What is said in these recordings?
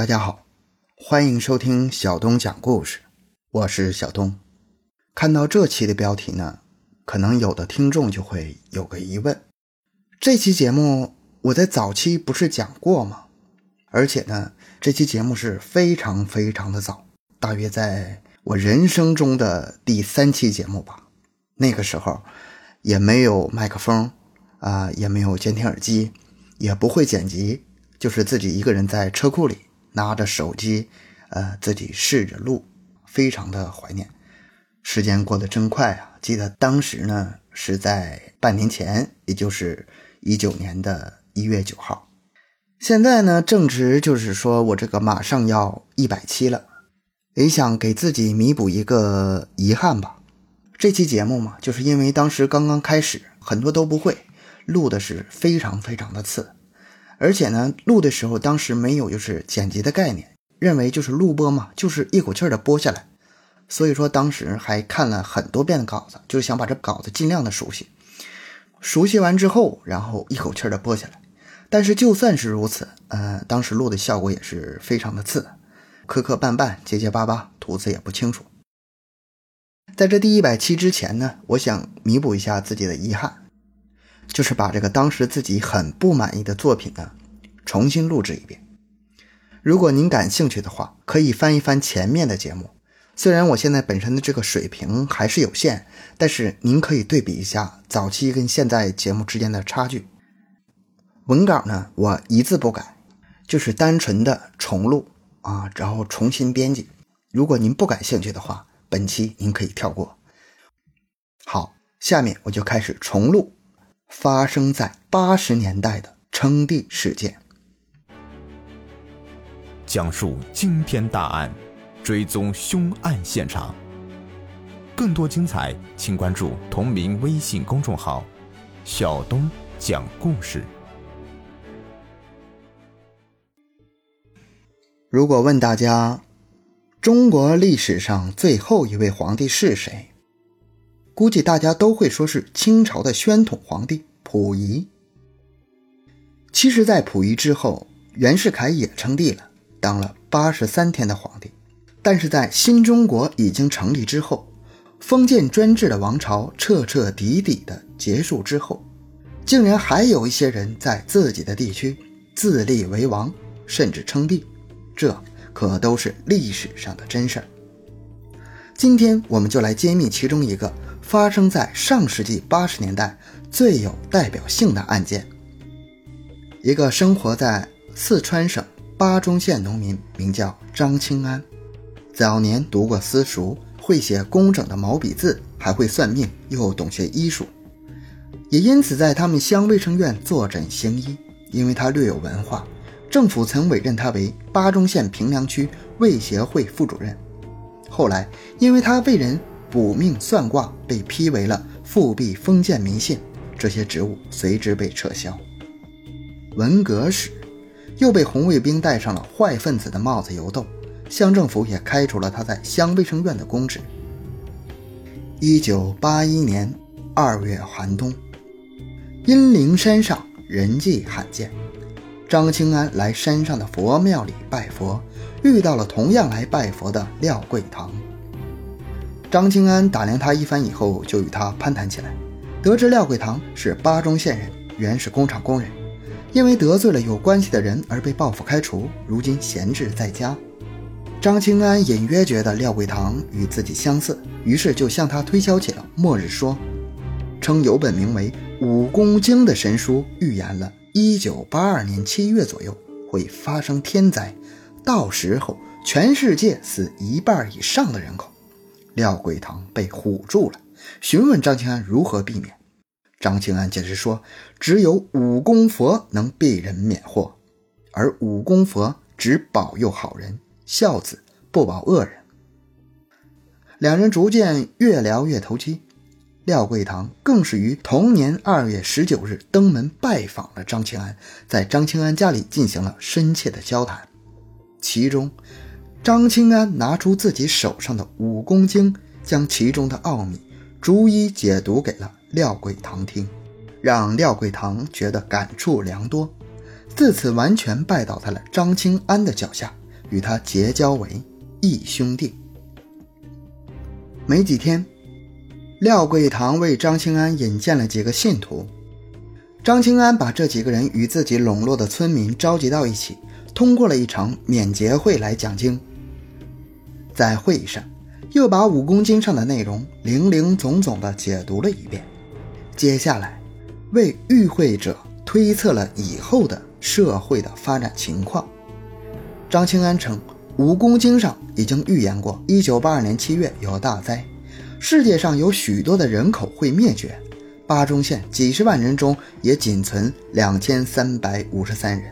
大家好，欢迎收听小东讲故事，我是小东。看到这期的标题呢，可能有的听众就会有个疑问：这期节目我在早期不是讲过吗？而且呢，这期节目是非常非常的早，大约在我人生中的第三期节目吧。那个时候也没有麦克风啊，也没有监听耳机，也不会剪辑，就是自己一个人在车库里拿着手机，呃，自己试着录，非常的怀念。时间过得真快啊！记得当时呢是在半年前，也就是一九年的一月九号。现在呢正值就是说我这个马上要一百期了，也想给自己弥补一个遗憾吧。这期节目嘛，就是因为当时刚刚开始，很多都不会，录的是非常非常的次，而且呢，录的时候当时没有就是剪辑的概念，认为就是录播嘛，就是一口气儿的播下来，所以说当时还看了很多遍的稿子，就是想把这稿子尽量的熟悉，熟悉完之后，然后一口气儿的播下来。但是就算是如此，呃，当时录的效果也是非常的次，磕磕绊绊，结结巴巴，吐字也不清楚。在这第一百期之前呢，我想弥补一下自己的遗憾，就是把这个当时自己很不满意的作品呢，重新录制一遍。如果您感兴趣的话，可以翻一翻前面的节目。虽然我现在本身的这个水平还是有限，但是您可以对比一下早期跟现在节目之间的差距。文稿呢，我一字不改，就是单纯的重录啊，然后重新编辑。如果您不感兴趣的话，本期您可以跳过。好，下面我就开始重录发生在八十年代的称帝事件，讲述惊天大案，追踪凶案现场。更多精彩，请关注同名微信公众号“小东讲故事”。如果问大家，中国历史上最后一位皇帝是谁？估计大家都会说是清朝的宣统皇帝溥仪。其实，在溥仪之后，袁世凯也称帝了，当了八十三天的皇帝。但是在新中国已经成立之后，封建专制的王朝彻彻底底的结束之后，竟然还有一些人在自己的地区自立为王，甚至称帝，这。可都是历史上的真事儿。今天我们就来揭秘其中一个发生在上世纪八十年代最有代表性的案件。一个生活在四川省巴中县农民名叫张清安，早年读过私塾，会写工整的毛笔字，还会算命，又懂些医术，也因此在他们乡卫生院坐诊行医。因为他略有文化。政府曾委任他为巴中县平凉区卫协会副主任，后来因为他为人卜命算卦，被批为了复辟封建迷信，这些职务随之被撤销。文革时，又被红卫兵戴上了坏分子的帽子游斗，乡政府也开除了他在乡卫生院的公职。一九八一年二月寒冬，阴灵山上人迹罕见。张清安来山上的佛庙里拜佛，遇到了同样来拜佛的廖桂堂。张清安打量他一番以后，就与他攀谈起来。得知廖桂堂是巴中县人，原是工厂工人，因为得罪了有关系的人而被报复开除，如今闲置在家。张清安隐约觉得廖桂堂与自己相似，于是就向他推销起了末日说，称有本名为《武功经》的神书预言了。一九八二年七月左右会发生天灾，到时候全世界死一半以上的人口。廖桂堂被唬住了，询问张清安如何避免。张清安解释说，只有武功佛能避人免祸，而武功佛只保佑好人，孝子不保恶人。两人逐渐越聊越投机。廖桂堂更是于同年二月十九日登门拜访了张清安，在张清安家里进行了深切的交谈。其中，张清安拿出自己手上的武功经，将其中的奥秘逐一解读给了廖桂堂听，让廖桂堂觉得感触良多。自此，完全拜倒在了张清安的脚下，与他结交为义兄弟。没几天，廖桂堂为张清安引荐了几个信徒。张清安把这几个人与自己笼络的村民召集到一起，通过了一场免节会来讲经。在会议上，又把武功经上的内容零零总总的解读了一遍。接下来，为与会者推测了以后的社会的发展情况。张清安称，武功经上已经预言过，1982年7月有大灾，世界上有许多的人口会灭绝。巴中县几十万人中，也仅存两千三百五十三人。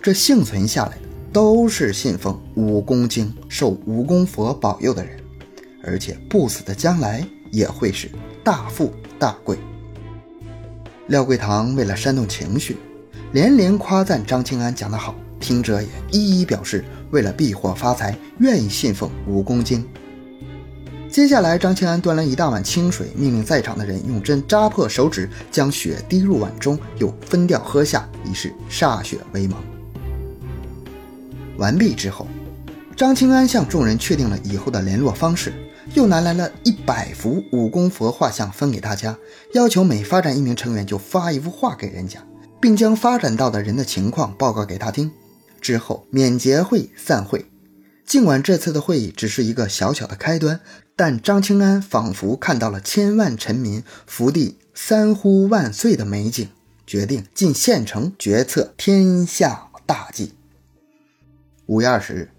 这幸存下来的，都是信奉武功经、受武功佛保佑的人，而且不死的将来也会是大富大贵。廖桂堂为了煽动情绪，连连夸赞张清安讲得好，听者也一一表示，为了避祸发财，愿意信奉武功经。接下来，张清安端来一大碗清水，命令在场的人用针扎破手指，将血滴入碗中，又分掉喝下，以示歃血为盟。完毕之后，张清安向众人确定了以后的联络方式，又拿来了一百幅武功佛画像分给大家，要求每发展一名成员就发一幅画给人家，并将发展到的人的情况报告给他听。之后免节会散会。尽管这次的会议只是一个小小的开端，但张清安仿佛看到了千万臣民福地三呼万岁的美景，决定进县城决策天下大计。五月二十日，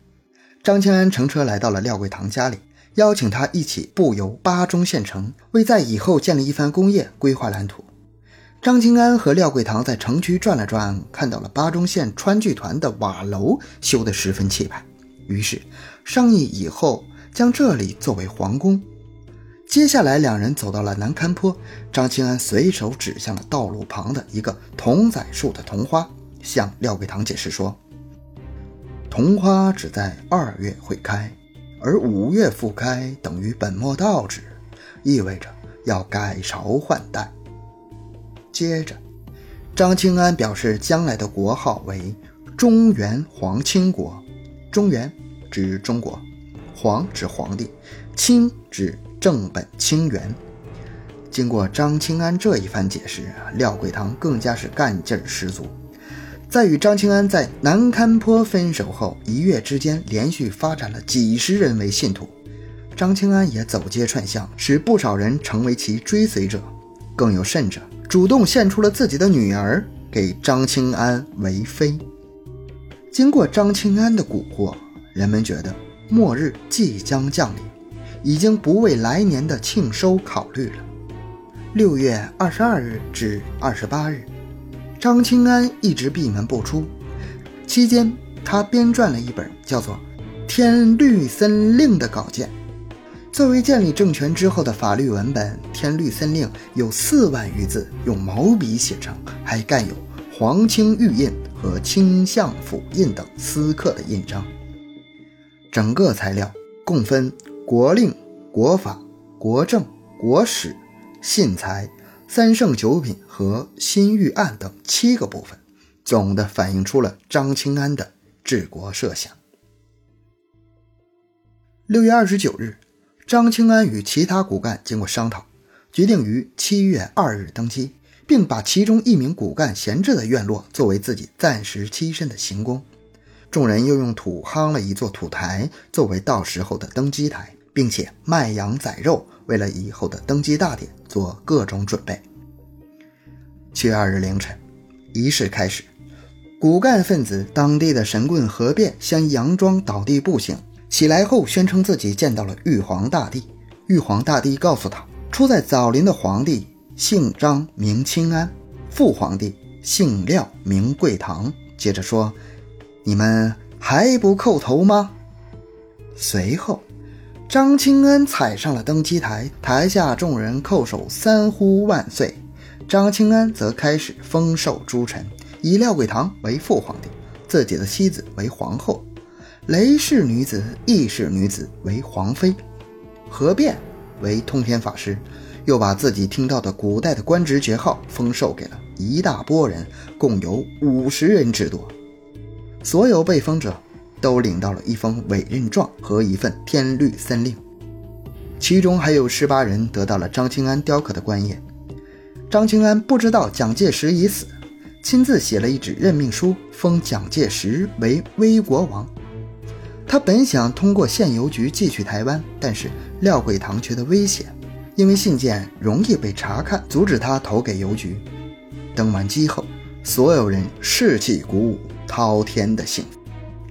张清安乘车来到了廖桂堂家里，邀请他一起步游巴中县城，为在以后建立一番工业规划蓝图。张清安和廖桂堂在城区转了转，看到了巴中县川剧团的瓦楼修得十分气派。于是商议以后将这里作为皇宫。接下来，两人走到了南坎坡，张清安随手指向了道路旁的一个桐仔树的桐花，向廖桂堂解释说：“桐花只在二月会开，而五月复开等于本末倒置，意味着要改朝换代。”接着，张清安表示将来的国号为中原皇清国。中原指中国，皇指皇帝，清指正本清源。经过张清安这一番解释，廖桂堂更加是干劲儿十足。在与张清安在南坎坡分手后，一月之间连续发展了几十人为信徒，张清安也走街串巷，使不少人成为其追随者。更有甚者，主动献出了自己的女儿给张清安为妃。经过张清安的蛊惑，人们觉得末日即将降临，已经不为来年的庆收考虑了。六月二十二日至二十八日，张清安一直闭门不出。期间，他编撰了一本叫做《天律森令》的稿件。作为建立政权之后的法律文本，《天律森令》有四万余字，用毛笔写成，还盖有皇清玉印。和清相府印等私刻的印章，整个材料共分国令、国法、国政、国史、信财、三圣九品和新御案等七个部分，总的反映出了张清安的治国设想。六月二十九日，张清安与其他骨干经过商讨，决定于七月二日登基。并把其中一名骨干闲置的院落作为自己暂时栖身的行宫，众人又用土夯了一座土台作为到时候的登基台，并且卖羊宰肉，为了以后的登基大典做各种准备。七月二日凌晨，仪式开始，骨干分子当地的神棍何变先佯装倒地不醒，起来后宣称自己见到了玉皇大帝。玉皇大帝告诉他，出在枣林的皇帝。姓张名清安，父皇帝姓廖名贵堂。接着说：“你们还不叩头吗？”随后，张清安踩上了登基台，台下众人叩首三呼万岁。张清安则开始封授诸臣，以廖贵堂为父皇帝，自己的妻子为皇后，雷氏女子、义氏女子为皇妃，何变为通天法师。又把自己听到的古代的官职爵号封授给了一大波人，共有五十人之多。所有被封者都领到了一封委任状和一份天律森令，其中还有十八人得到了张清安雕刻的官印。张清安不知道蒋介石已死，亲自写了一纸任命书，封蒋介石为威国王。他本想通过县邮局寄去台湾，但是廖桂堂觉得危险，因为信件容易被查看，阻止他投给邮局。登完机后，所有人士气鼓舞，滔天的幸福。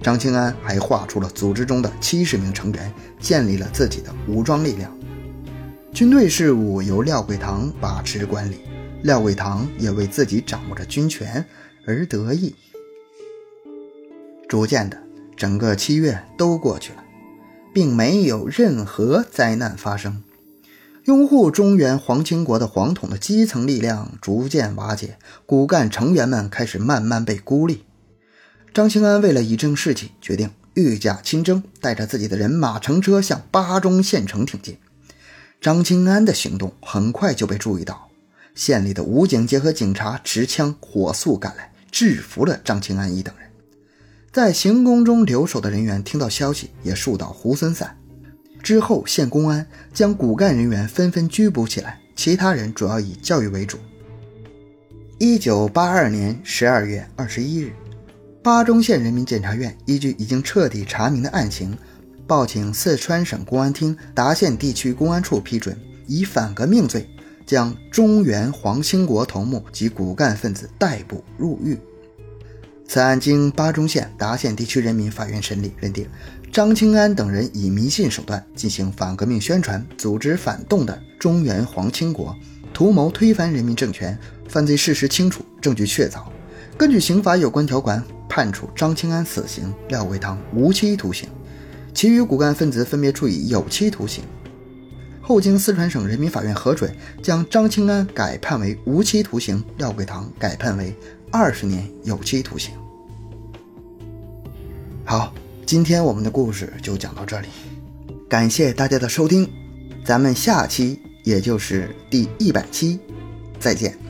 张清安还划出了组织中的七十名成员，建立了自己的武装力量。军队事务由廖桂堂把持管理，廖桂堂也为自己掌握着军权而得意。逐渐的。整个七月都过去了，并没有任何灾难发生。拥护中原皇亲国的皇统的基层力量逐渐瓦解，骨干成员们开始慢慢被孤立。张清安为了以正士气，决定御驾亲征，带着自己的人马乘车向巴中县城挺进。张清安的行动很快就被注意到，县里的武警结合警察持枪火速赶来，制服了张清安一等人。在行宫中留守的人员听到消息，也树倒猢狲散。之后，县公安将骨干人员纷纷拘捕起来，其他人主要以教育为主。一九八二年十二月二十一日，巴中县人民检察院依据已经彻底查明的案情，报请四川省公安厅达县地区公安处批准，以反革命罪将中原皇兴国头目及骨干分子逮捕入狱。此案经巴中县、达县地区人民法院审理，认定张清安等人以迷信手段进行反革命宣传、组织反动的中原皇亲国，图谋推翻人民政权，犯罪事实清楚，证据确凿。根据刑法有关条款，判处张清安死刑，廖桂堂无期徒刑，其余骨干分子分别处以有期徒刑。后经四川省人民法院核准，将张清安改判为无期徒刑，廖桂堂改判为二十年有期徒刑。好，今天我们的故事就讲到这里，感谢大家的收听，咱们下期也就是第一百期再见。